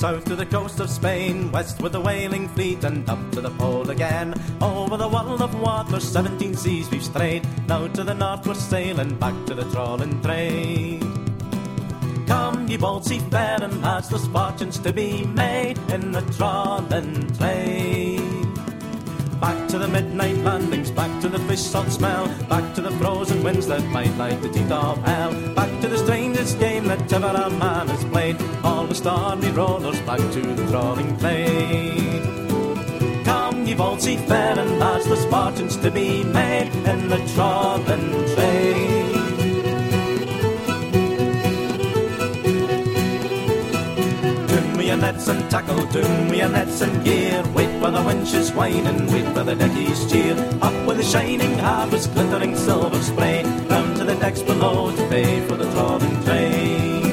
south to the coast of Spain, west with the whaling fleet and up to the pole again. Over the world of water, seventeen seas we've strayed. Now to the north we're sailing, back to the trawling trade. Come, ye bold seafaring lads, there's fortunes to be made in the trawling trade. Back to the midnight landings, back to the fish salt smell, back to the frozen winds that might light the teeth of hell, back to the strangest game that ever a man has played, all the stormy rollers, back to the trawling trade. Come, ye bold seafaring lads, there's fortunes to be made in the trawling trade. Tune your nets and tackle, your nets and gear. Wait for the winches whining, wait for the deckies cheer. Up with the shining harvest, glittering silver spray. Down to the decks below to pay for the trawling trade.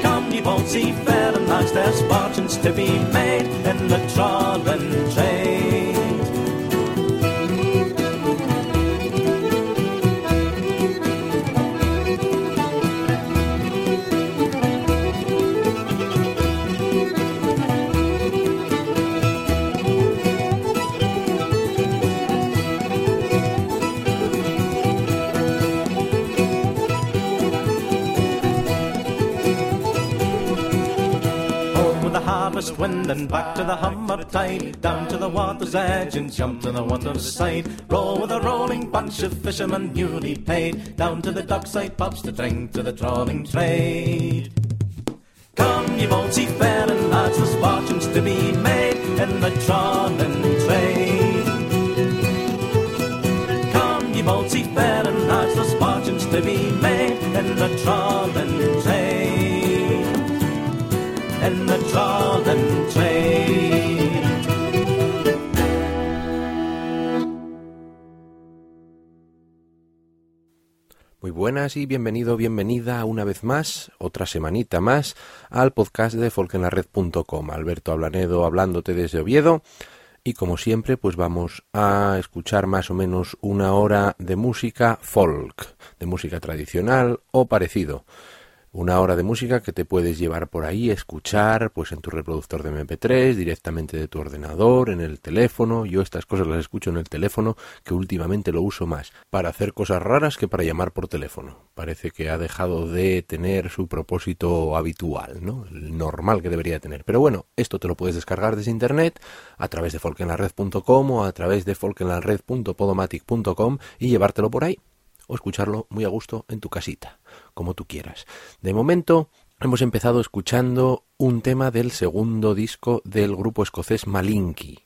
Come, ye bold seafaring lads, there's fortunes to be made in the trawling trade. The wind and back to the hum of tide. Down to the water's edge and jump to the water's side. Roll with a rolling bunch of fishermen newly paid. Down to the dockside pubs to drink to the trawling trade. Come, ye bold seafaring lads, there's fortunes to be made in the trawling trade. Come, ye bold seafaring lads, there's fortunes to be made in the trawling Muy buenas y bienvenido, bienvenida una vez más, otra semanita más, al podcast de folkenlared.com. Alberto Ablanedo hablándote desde Oviedo. Y como siempre, pues vamos a escuchar más o menos una hora de música folk, de música tradicional o parecido. Una hora de música que te puedes llevar por ahí, escuchar, pues en tu reproductor de MP3, directamente de tu ordenador, en el teléfono. Yo estas cosas las escucho en el teléfono, que últimamente lo uso más para hacer cosas raras que para llamar por teléfono. Parece que ha dejado de tener su propósito habitual, ¿no? El normal que debería tener. Pero bueno, esto te lo puedes descargar desde internet, a través de folkenlared.com o a través de folkenlared.podomatic.com y llevártelo por ahí o escucharlo muy a gusto en tu casita, como tú quieras. De momento, hemos empezado escuchando un tema del segundo disco del grupo escocés Malinky.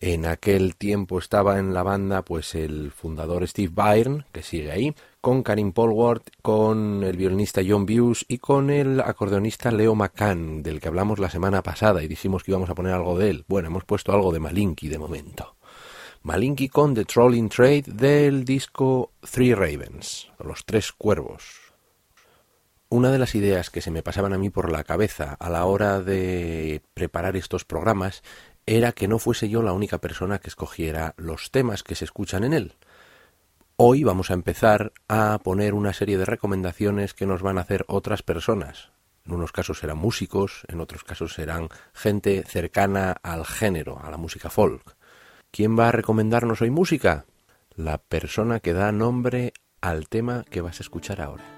En aquel tiempo estaba en la banda pues el fundador Steve Byrne, que sigue ahí, con Karim Polwart, con el violinista John Buse y con el acordeonista Leo McCann, del que hablamos la semana pasada y dijimos que íbamos a poner algo de él. Bueno, hemos puesto algo de Malinky de momento. Malinky con The Trolling Trade del disco Three Ravens, Los Tres Cuervos. Una de las ideas que se me pasaban a mí por la cabeza a la hora de preparar estos programas era que no fuese yo la única persona que escogiera los temas que se escuchan en él. Hoy vamos a empezar a poner una serie de recomendaciones que nos van a hacer otras personas. En unos casos serán músicos, en otros casos serán gente cercana al género, a la música folk. ¿Quién va a recomendarnos hoy música? La persona que da nombre al tema que vas a escuchar ahora.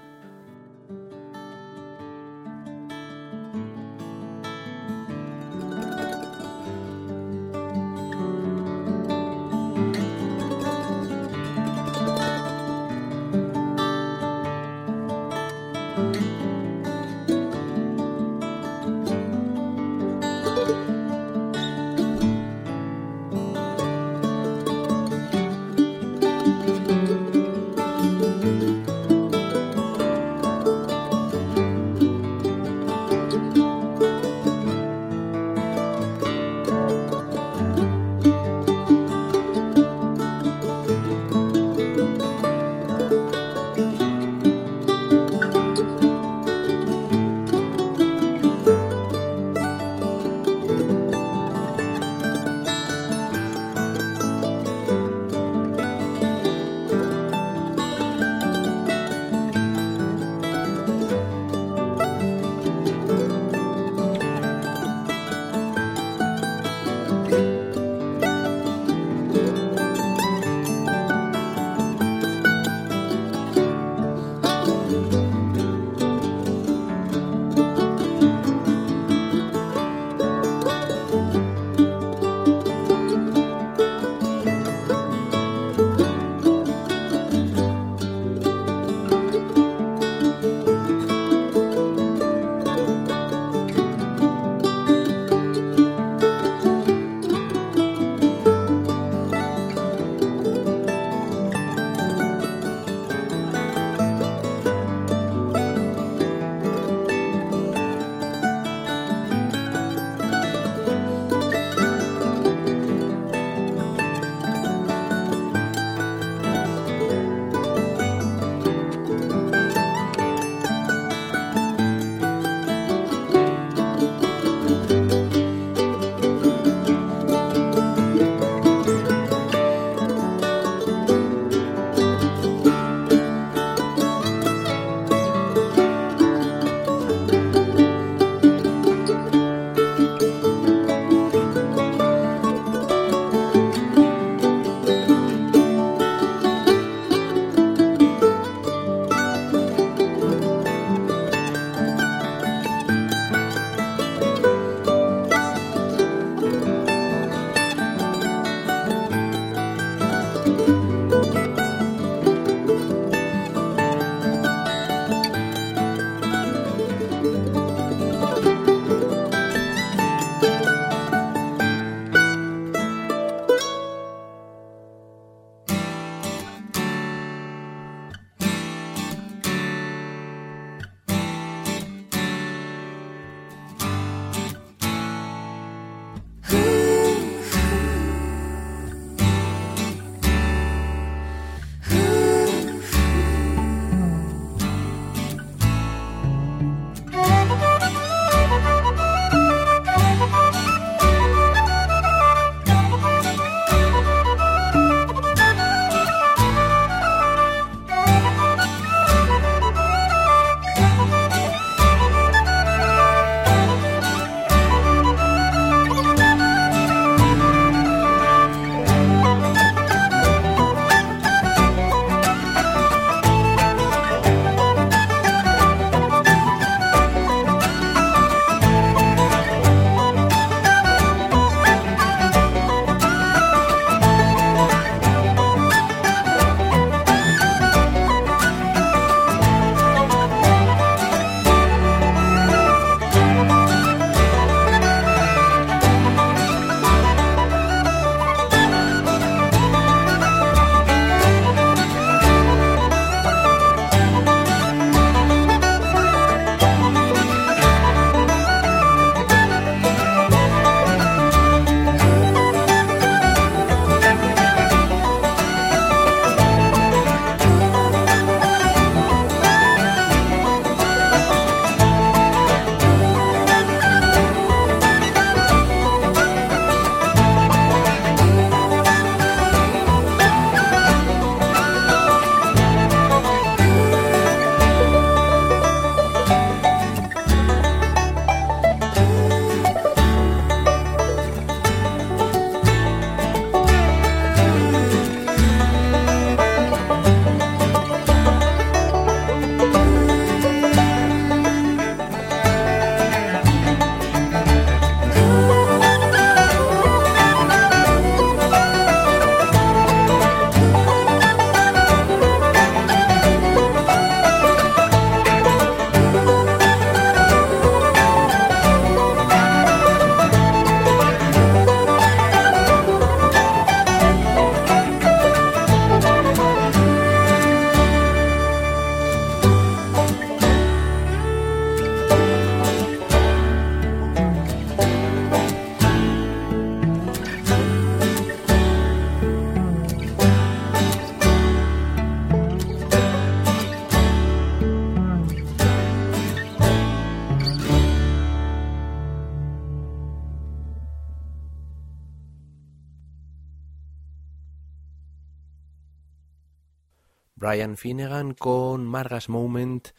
Brian Finnegan con Marga's Moment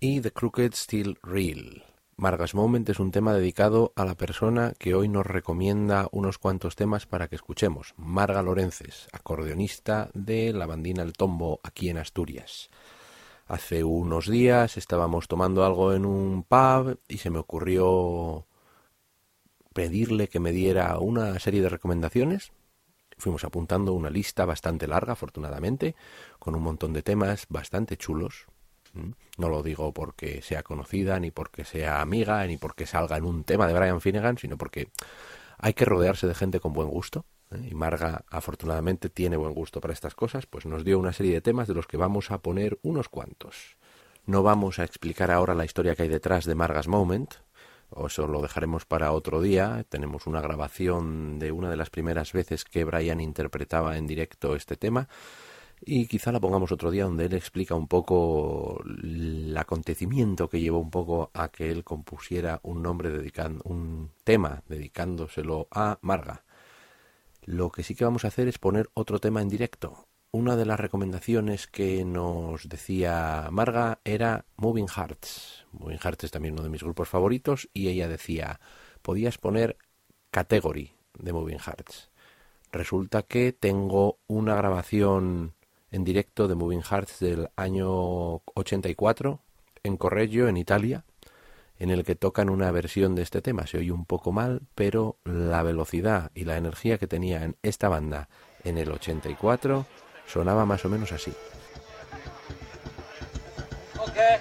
y The Crooked Still Real. Marga's Moment es un tema dedicado a la persona que hoy nos recomienda unos cuantos temas para que escuchemos. Marga Lorences, acordeonista de la bandina El Tombo aquí en Asturias. Hace unos días estábamos tomando algo en un pub y se me ocurrió pedirle que me diera una serie de recomendaciones. Fuimos apuntando una lista bastante larga, afortunadamente, con un montón de temas bastante chulos. No lo digo porque sea conocida, ni porque sea amiga, ni porque salga en un tema de Brian Finnegan, sino porque hay que rodearse de gente con buen gusto. ¿eh? Y Marga, afortunadamente, tiene buen gusto para estas cosas, pues nos dio una serie de temas de los que vamos a poner unos cuantos. No vamos a explicar ahora la historia que hay detrás de Marga's Moment, o eso lo dejaremos para otro día. Tenemos una grabación de una de las primeras veces que Brian interpretaba en directo este tema y quizá la pongamos otro día donde él explica un poco el acontecimiento que llevó un poco a que él compusiera un nombre dedicando un tema dedicándoselo a Marga. Lo que sí que vamos a hacer es poner otro tema en directo. Una de las recomendaciones que nos decía Marga era Moving Hearts. Moving Hearts es también uno de mis grupos favoritos y ella decía, podías poner Category de Moving Hearts. Resulta que tengo una grabación en directo de Moving Hearts del año 84 en Correggio, en Italia, en el que tocan una versión de este tema. Se oye un poco mal, pero la velocidad y la energía que tenía en esta banda en el 84 sonaba más o menos así. Okay.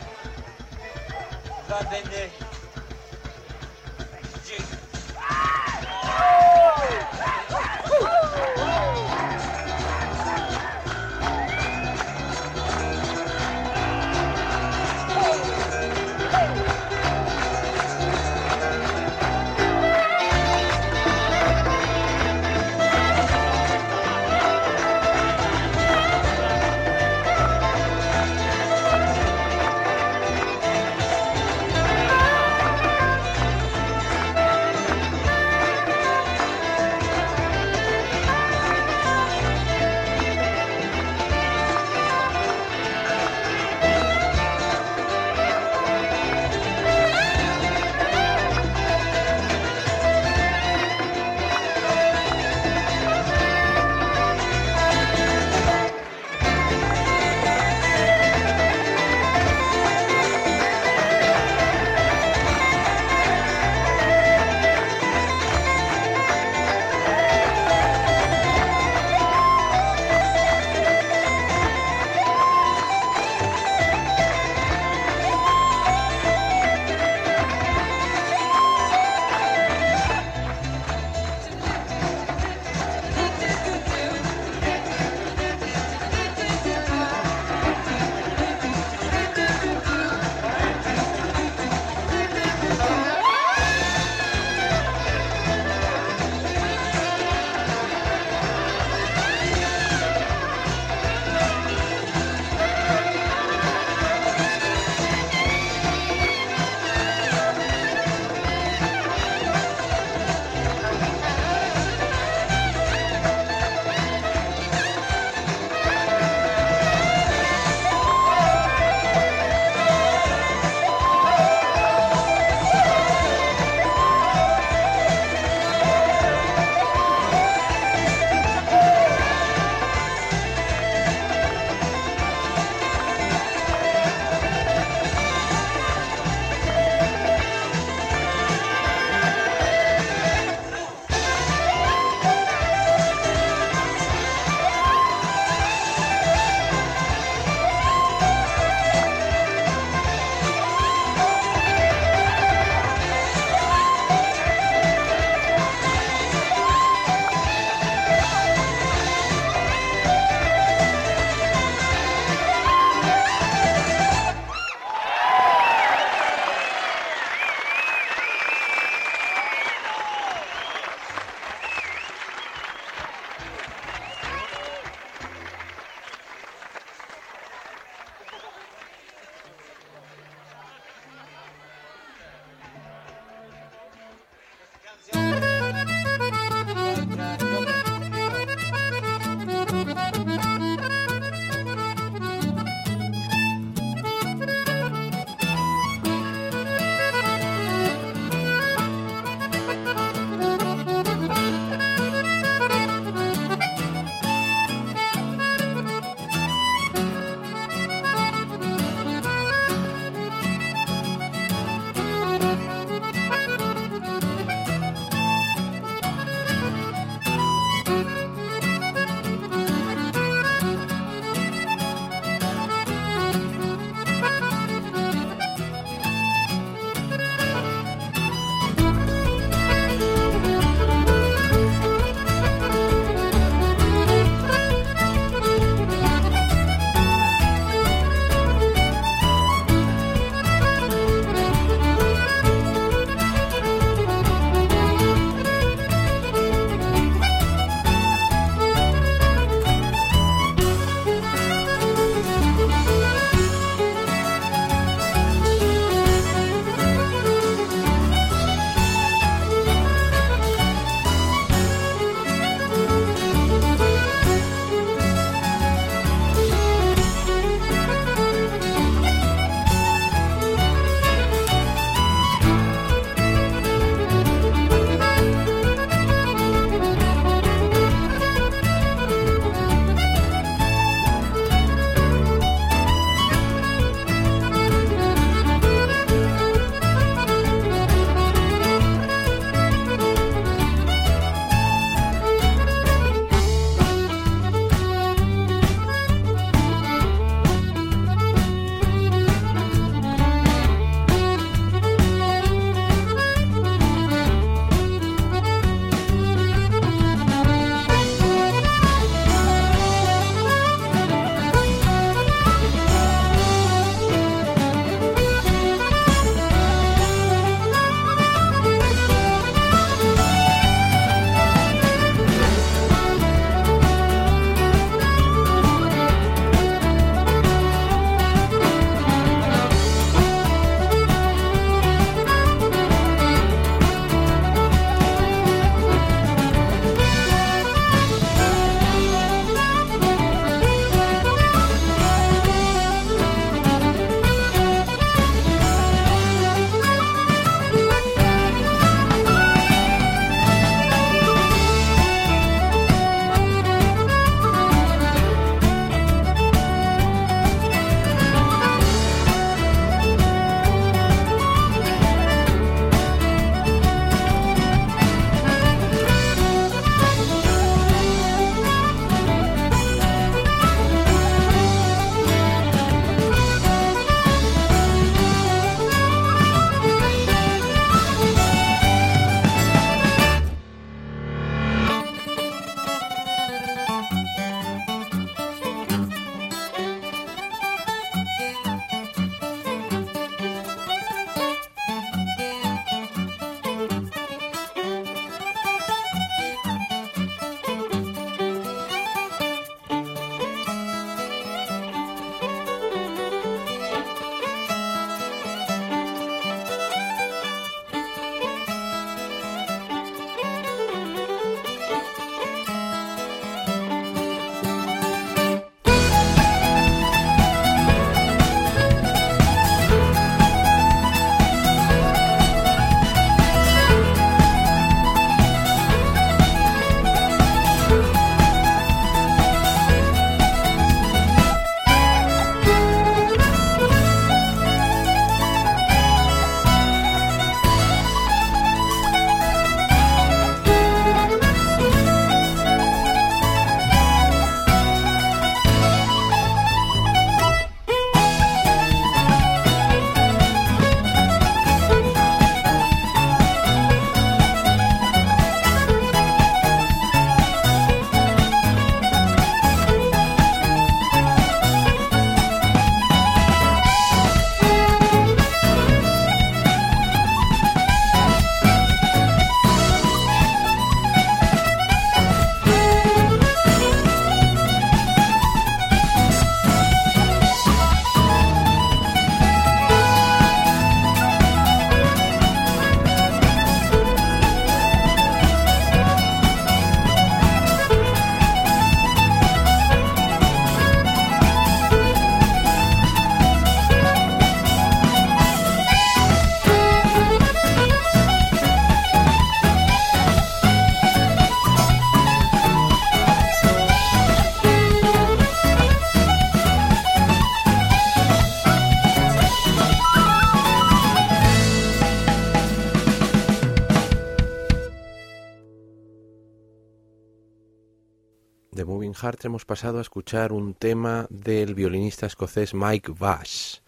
Hemos pasado a escuchar un tema del violinista escocés Mike Bass.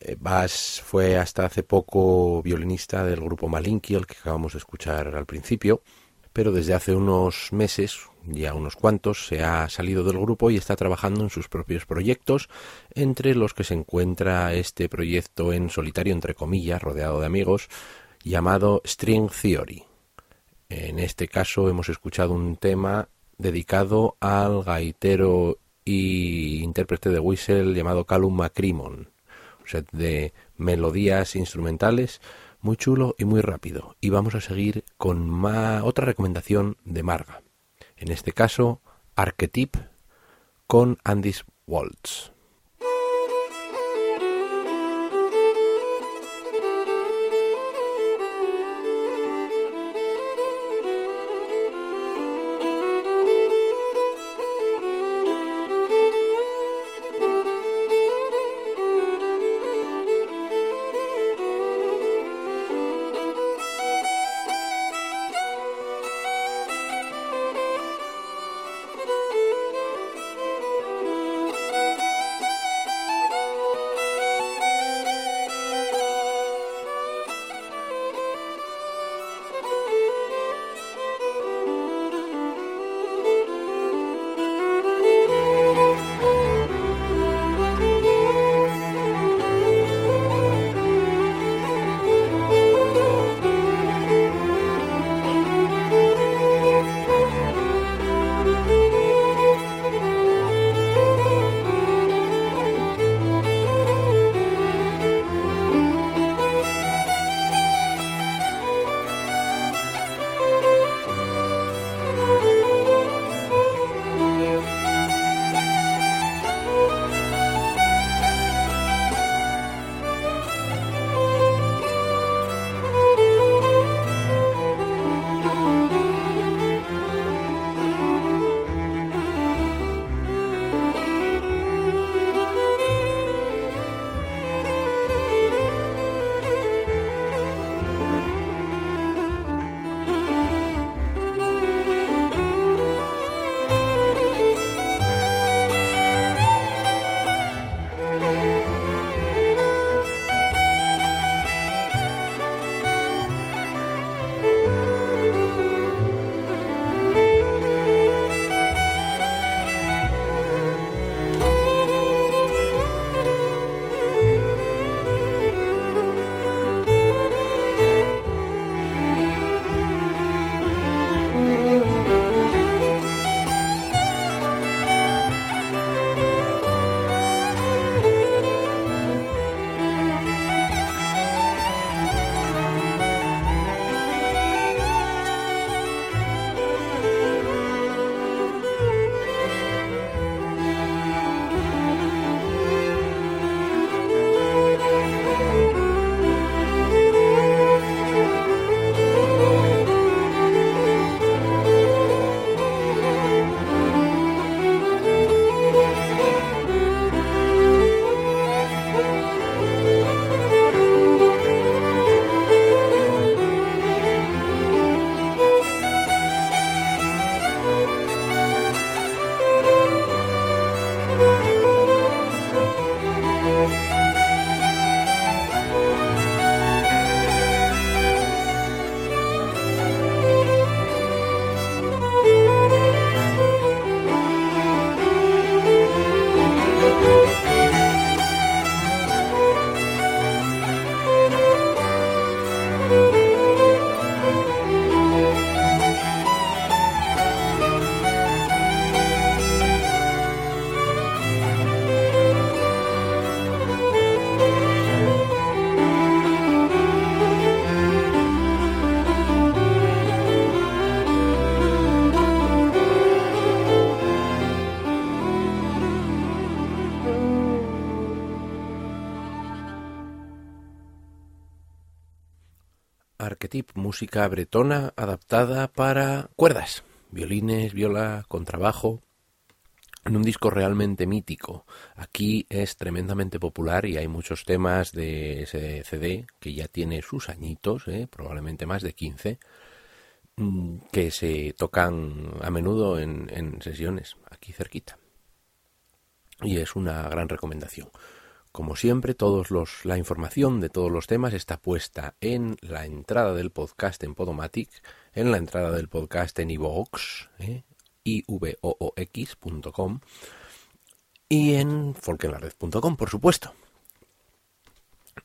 Eh, Bass fue hasta hace poco violinista del grupo Malinky, el que acabamos de escuchar al principio, pero desde hace unos meses, ya unos cuantos, se ha salido del grupo y está trabajando en sus propios proyectos, entre los que se encuentra este proyecto en solitario, entre comillas, rodeado de amigos, llamado String Theory. En este caso hemos escuchado un tema dedicado al gaitero y intérprete de whistle llamado Callum McCrimmon, un set de melodías instrumentales muy chulo y muy rápido. Y vamos a seguir con otra recomendación de Marga. En este caso, Archetype con Andy's Waltz. Música bretona adaptada para cuerdas, violines, viola, contrabajo, en un disco realmente mítico. Aquí es tremendamente popular y hay muchos temas de ese CD que ya tiene sus añitos, ¿eh? probablemente más de 15, mm, que se tocan a menudo en, en sesiones aquí cerquita. Y es una gran recomendación. Como siempre, todos los, la información de todos los temas está puesta en la entrada del podcast en Podomatic, en la entrada del podcast en iVoox, ¿eh? ivoox.com y en folkenlared.com, por supuesto.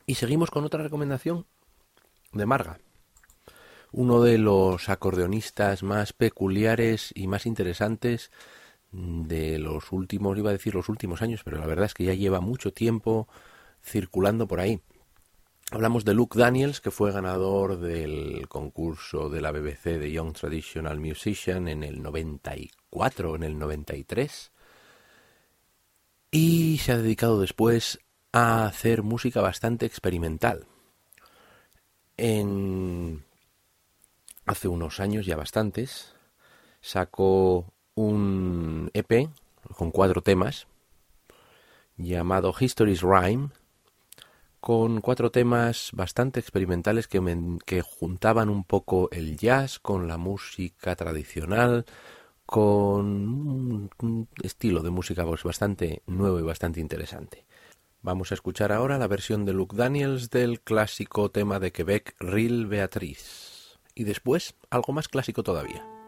Y seguimos con otra recomendación de Marga, uno de los acordeonistas más peculiares y más interesantes de los últimos, iba a decir los últimos años, pero la verdad es que ya lleva mucho tiempo circulando por ahí. Hablamos de Luke Daniels, que fue ganador del concurso de la BBC de Young Traditional Musician en el 94, en el 93, y se ha dedicado después a hacer música bastante experimental. En hace unos años, ya bastantes, sacó un EP con cuatro temas llamado History's Rhyme, con cuatro temas bastante experimentales que, que, juntaban un poco el jazz con la música tradicional, con un estilo de música pues, bastante nuevo y bastante interesante. Vamos a escuchar ahora la versión de Luke Daniels del clásico tema de Quebec, Real Beatriz. Y después, algo más clásico todavía.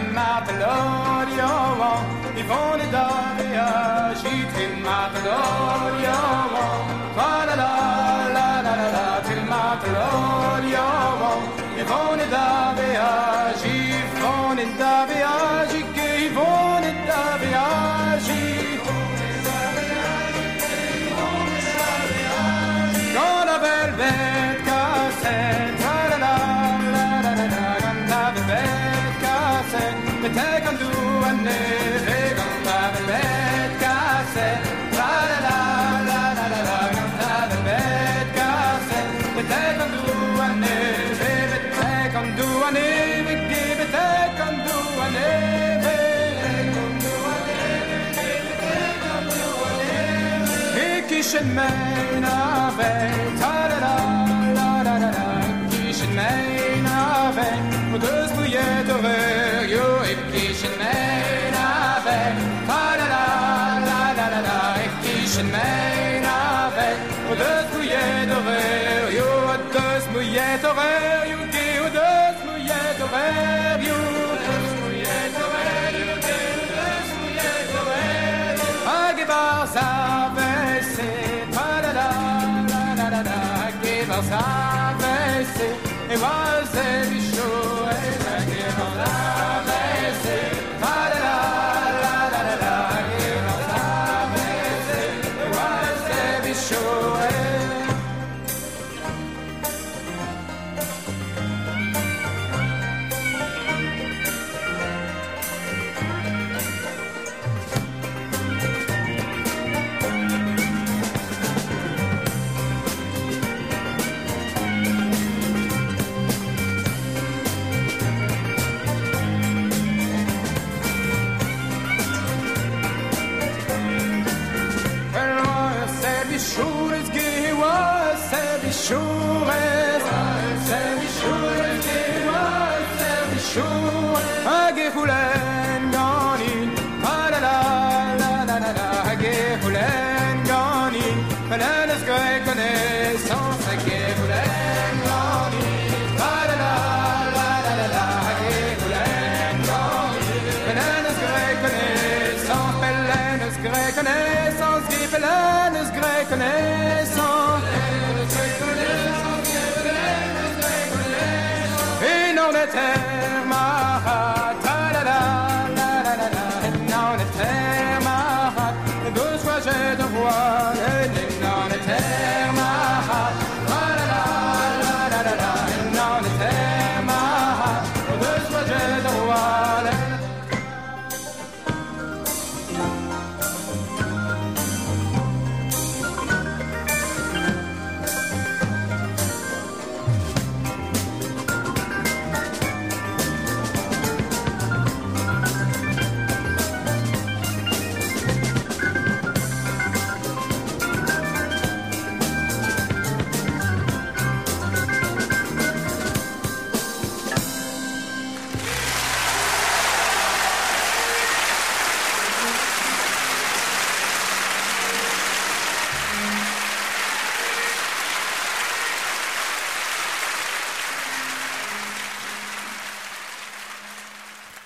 matador, yo, Yvonne Dor, Agite matador. Well, there's Mouillet you.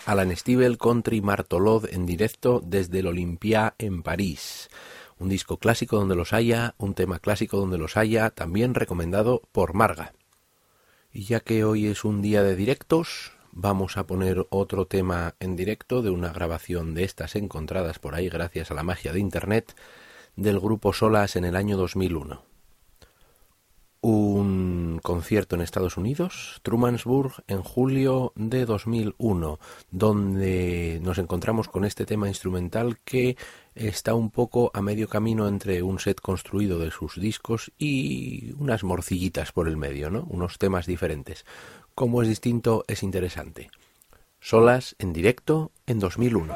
Alan Stivell, Country Martolod en directo desde el Olympia en París. Un disco clásico donde los haya, un tema clásico donde los haya, también recomendado por Marga. Y ya que hoy es un día de directos, vamos a poner otro tema en directo de una grabación de estas encontradas por ahí gracias a la magia de Internet del grupo Solas en el año 2001 un concierto en Estados Unidos, Trumansburg, en julio de 2001, donde nos encontramos con este tema instrumental que está un poco a medio camino entre un set construido de sus discos y unas morcillitas por el medio, ¿no? Unos temas diferentes. Como es distinto, es interesante. Solas en directo en 2001.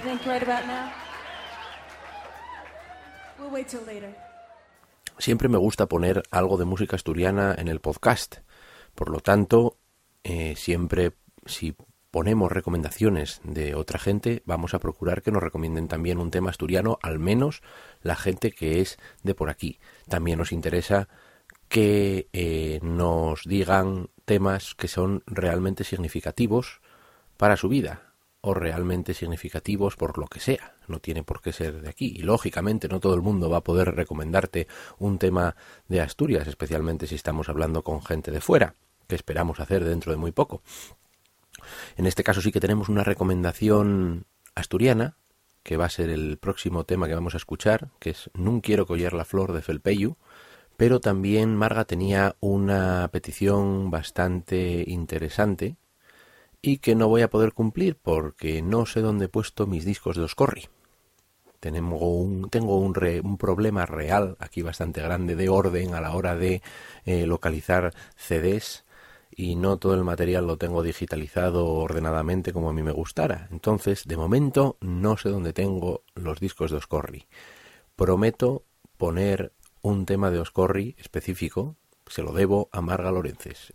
Think. Siempre me gusta poner algo de música asturiana en el podcast. Por lo tanto, eh, siempre si ponemos recomendaciones de otra gente, vamos a procurar que nos recomienden también un tema asturiano, al menos la gente que es de por aquí. También nos interesa que eh, nos digan temas que son realmente significativos para su vida o realmente significativos por lo que sea. No tiene por qué ser de aquí. Y lógicamente no todo el mundo va a poder recomendarte un tema de Asturias, especialmente si estamos hablando con gente de fuera, que esperamos hacer dentro de muy poco. En este caso sí que tenemos una recomendación asturiana, que va a ser el próximo tema que vamos a escuchar, que es Nun quiero coller la flor de Felpeyu, pero también Marga tenía una petición bastante interesante y que no voy a poder cumplir porque no sé dónde he puesto mis discos de Oscorri. Tengo un, tengo un, un problema real aquí bastante grande de orden a la hora de eh, localizar CDs y no todo el material lo tengo digitalizado ordenadamente como a mí me gustara. Entonces, de momento, no sé dónde tengo los discos de Oscorri. Prometo poner un tema de Oscorri específico, se lo debo a Marga Lorences.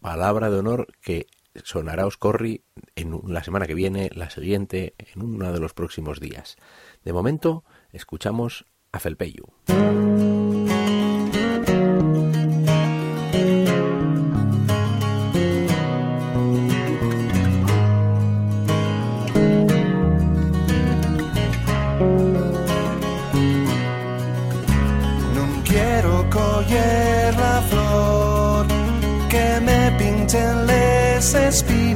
Palabra de honor que sonará Oscorri en la semana que viene, la siguiente, en uno de los próximos días. De momento, escuchamos a Felpeyu.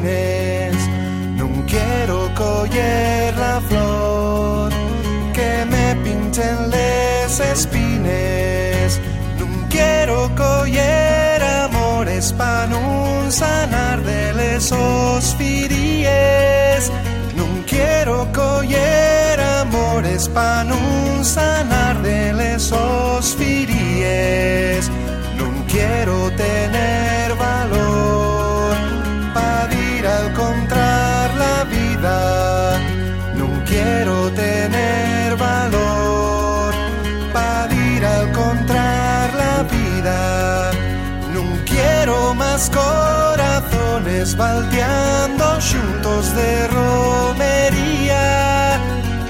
Espines, non quiero coller la flor que me pinten les espines, non quiero coller amores pa non sanar de les osfiries, non quiero coller amores pa non sanar de les osfiries, non quiero tener más corazones baldeando juntos de romería.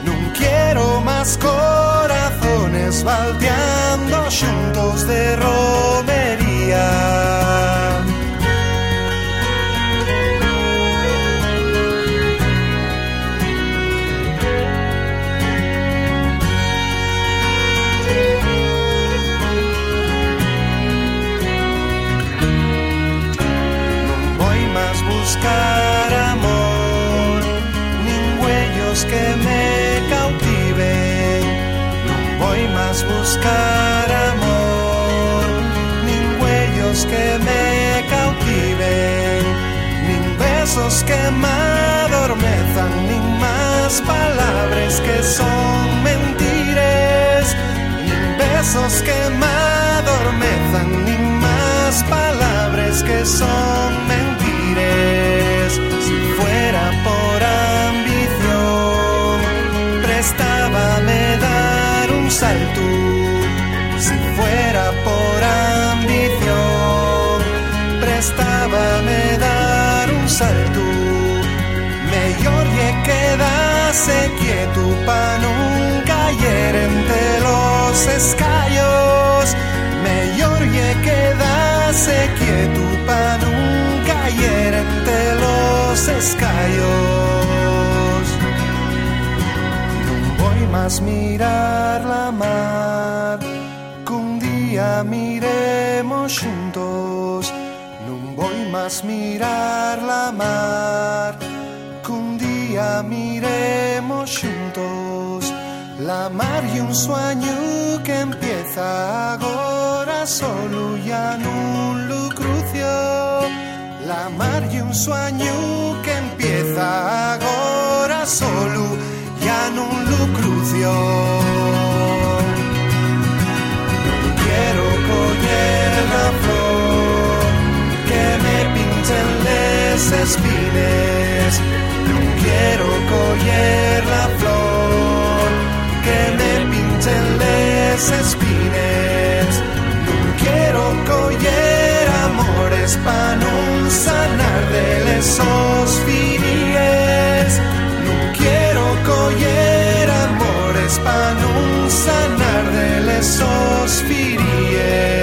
No quiero más corazones baldeando juntos de romería. Buscar amor, ni huellos que me cautiven, ni besos que me adormezan, ni más palabras que son mentiras, ni besos que me adormezan, ni más palabras que son mentiras si fuera por ambición, prestábame dar un salto. Fuera por ambición, prestábame dar un salto. Mejor que quedase quieto para nunca caer entre los escallos. Mejor que quedase quieto para nunca caer entre los escallos. No voy más mirar la mar, día miremos juntos. No voy más mirar la mar, que un día miremos juntos. La mar y un sueño que empieza ahora solo ya no lo crucio la mar y un sueño que empieza ahora solo ya no lo crucio. Espines. No quiero coger la flor que me pinten les espines. No quiero coger amores para no sanar lesos firies Non quiero coller amores pa non sanar de lesos firies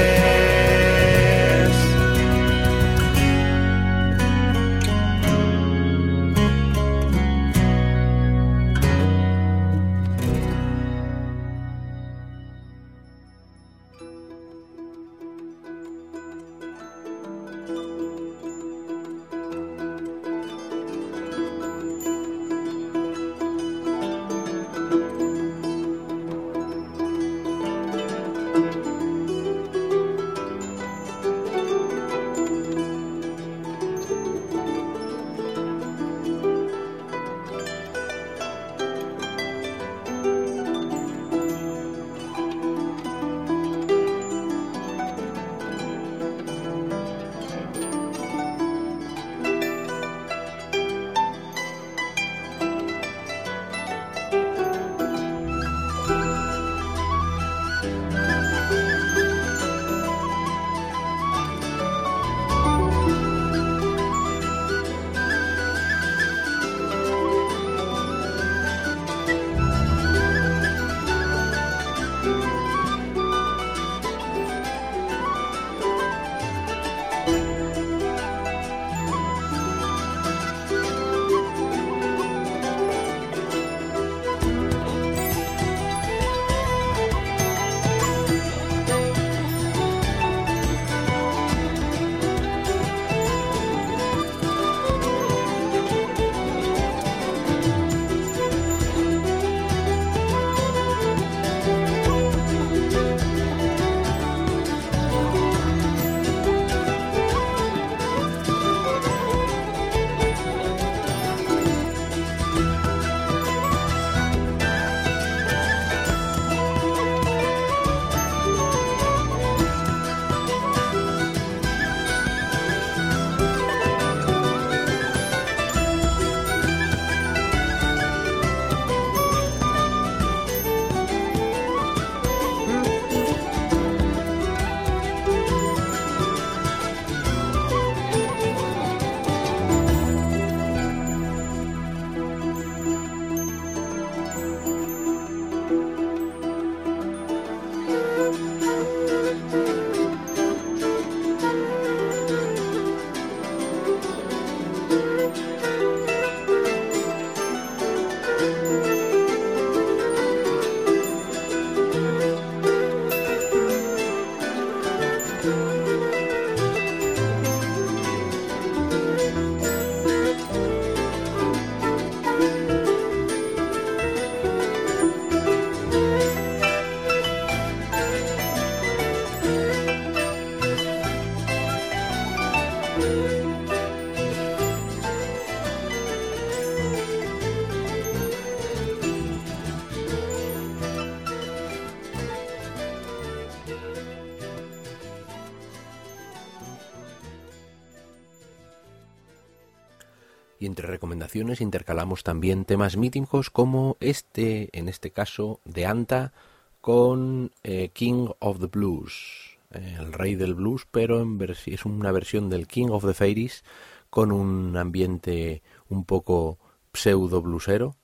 Y entre recomendaciones intercalamos también temas míticos como este, en este caso, de Anta con eh, King of the Blues, el rey del blues, pero en es una versión del King of the Fairies con un ambiente un poco pseudo bluesero.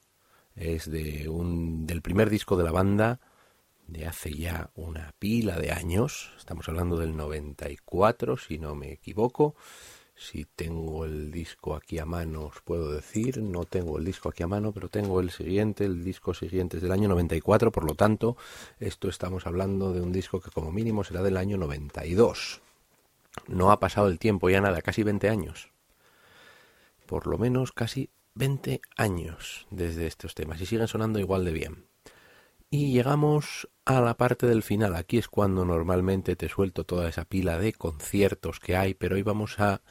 Es de un, del primer disco de la banda de hace ya una pila de años. Estamos hablando del 94, si no me equivoco. Si tengo el disco aquí a mano, os puedo decir. No tengo el disco aquí a mano, pero tengo el siguiente. El disco siguiente es del año 94, por lo tanto, esto estamos hablando de un disco que como mínimo será del año 92. No ha pasado el tiempo ya nada, casi 20 años. Por lo menos casi 20 años desde estos temas y siguen sonando igual de bien. Y llegamos a la parte del final. Aquí es cuando normalmente te suelto toda esa pila de conciertos que hay, pero hoy vamos a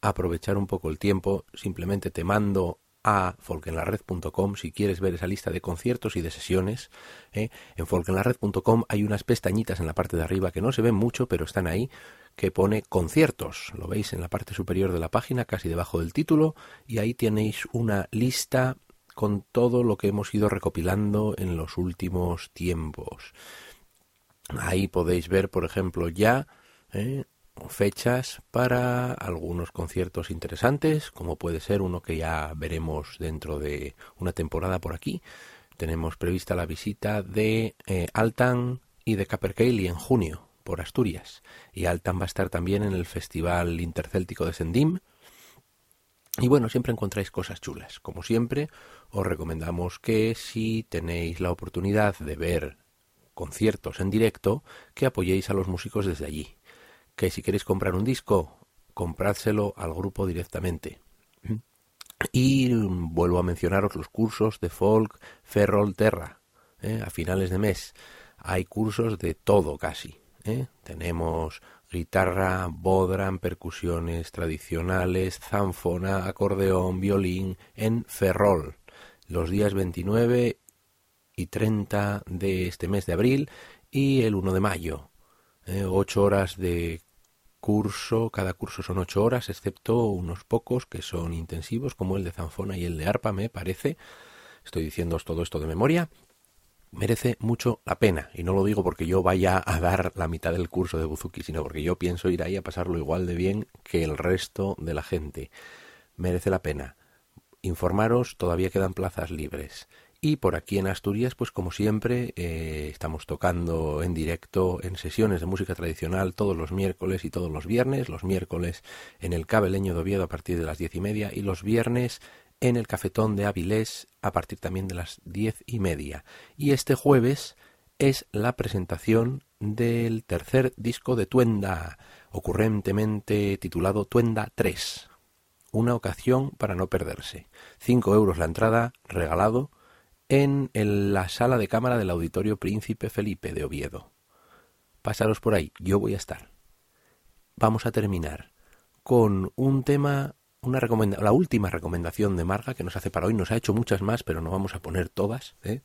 aprovechar un poco el tiempo. Simplemente te mando a folkenlared.com si quieres ver esa lista de conciertos y de sesiones. ¿eh? En folkenlared.com hay unas pestañitas en la parte de arriba que no se ven mucho, pero están ahí, que pone conciertos. Lo veis en la parte superior de la página, casi debajo del título, y ahí tenéis una lista con todo lo que hemos ido recopilando en los últimos tiempos. Ahí podéis ver, por ejemplo, ya ¿eh? Fechas para algunos conciertos interesantes, como puede ser uno que ya veremos dentro de una temporada por aquí. Tenemos prevista la visita de eh, Altan y de Capercaillie en junio por Asturias. Y Altan va a estar también en el Festival Intercéltico de Sendim. Y bueno, siempre encontráis cosas chulas. Como siempre, os recomendamos que si tenéis la oportunidad de ver conciertos en directo, que apoyéis a los músicos desde allí que si queréis comprar un disco, comprádselo al grupo directamente. Y vuelvo a mencionaros los cursos de folk Ferrol Terra. ¿eh? A finales de mes hay cursos de todo casi. ¿eh? Tenemos guitarra, bodran, percusiones tradicionales, zanfona, acordeón, violín en Ferrol. Los días 29 y 30 de este mes de abril y el 1 de mayo. ¿eh? ocho horas de curso, cada curso son ocho horas, excepto unos pocos que son intensivos, como el de zanfona y el de arpa, me parece. Estoy diciéndoos todo esto de memoria. Merece mucho la pena, y no lo digo porque yo vaya a dar la mitad del curso de Buzuki, sino porque yo pienso ir ahí a pasarlo igual de bien que el resto de la gente. Merece la pena. Informaros, todavía quedan plazas libres. Y por aquí en Asturias, pues como siempre, eh, estamos tocando en directo en sesiones de música tradicional todos los miércoles y todos los viernes. Los miércoles en el Cabeleño de Oviedo a partir de las diez y media y los viernes en el Cafetón de Avilés a partir también de las diez y media. Y este jueves es la presentación del tercer disco de Tuenda, ocurrentemente titulado Tuenda 3. Una ocasión para no perderse. Cinco euros la entrada, regalado en la sala de cámara del Auditorio Príncipe Felipe de Oviedo. Pasaros por ahí, yo voy a estar. Vamos a terminar con un tema, una la última recomendación de Marga que nos hace para hoy. Nos ha hecho muchas más, pero no vamos a poner todas. ¿eh?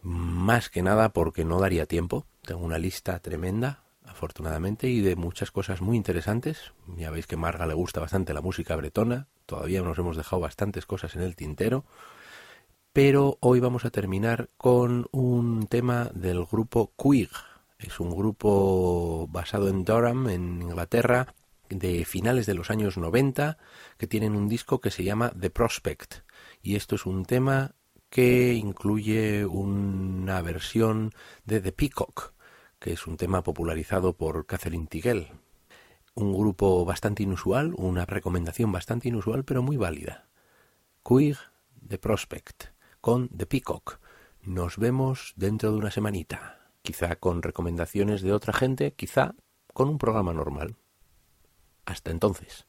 Más que nada porque no daría tiempo. Tengo una lista tremenda, afortunadamente, y de muchas cosas muy interesantes. Ya veis que Marga le gusta bastante la música bretona. Todavía nos hemos dejado bastantes cosas en el tintero pero hoy vamos a terminar con un tema del grupo Quig. Es un grupo basado en Durham, en Inglaterra, de finales de los años 90, que tienen un disco que se llama The Prospect. Y esto es un tema que incluye una versión de The Peacock, que es un tema popularizado por Catherine Tigel. Un grupo bastante inusual, una recomendación bastante inusual, pero muy válida. Quig, The Prospect con The Peacock. Nos vemos dentro de una semanita, quizá con recomendaciones de otra gente, quizá con un programa normal. Hasta entonces.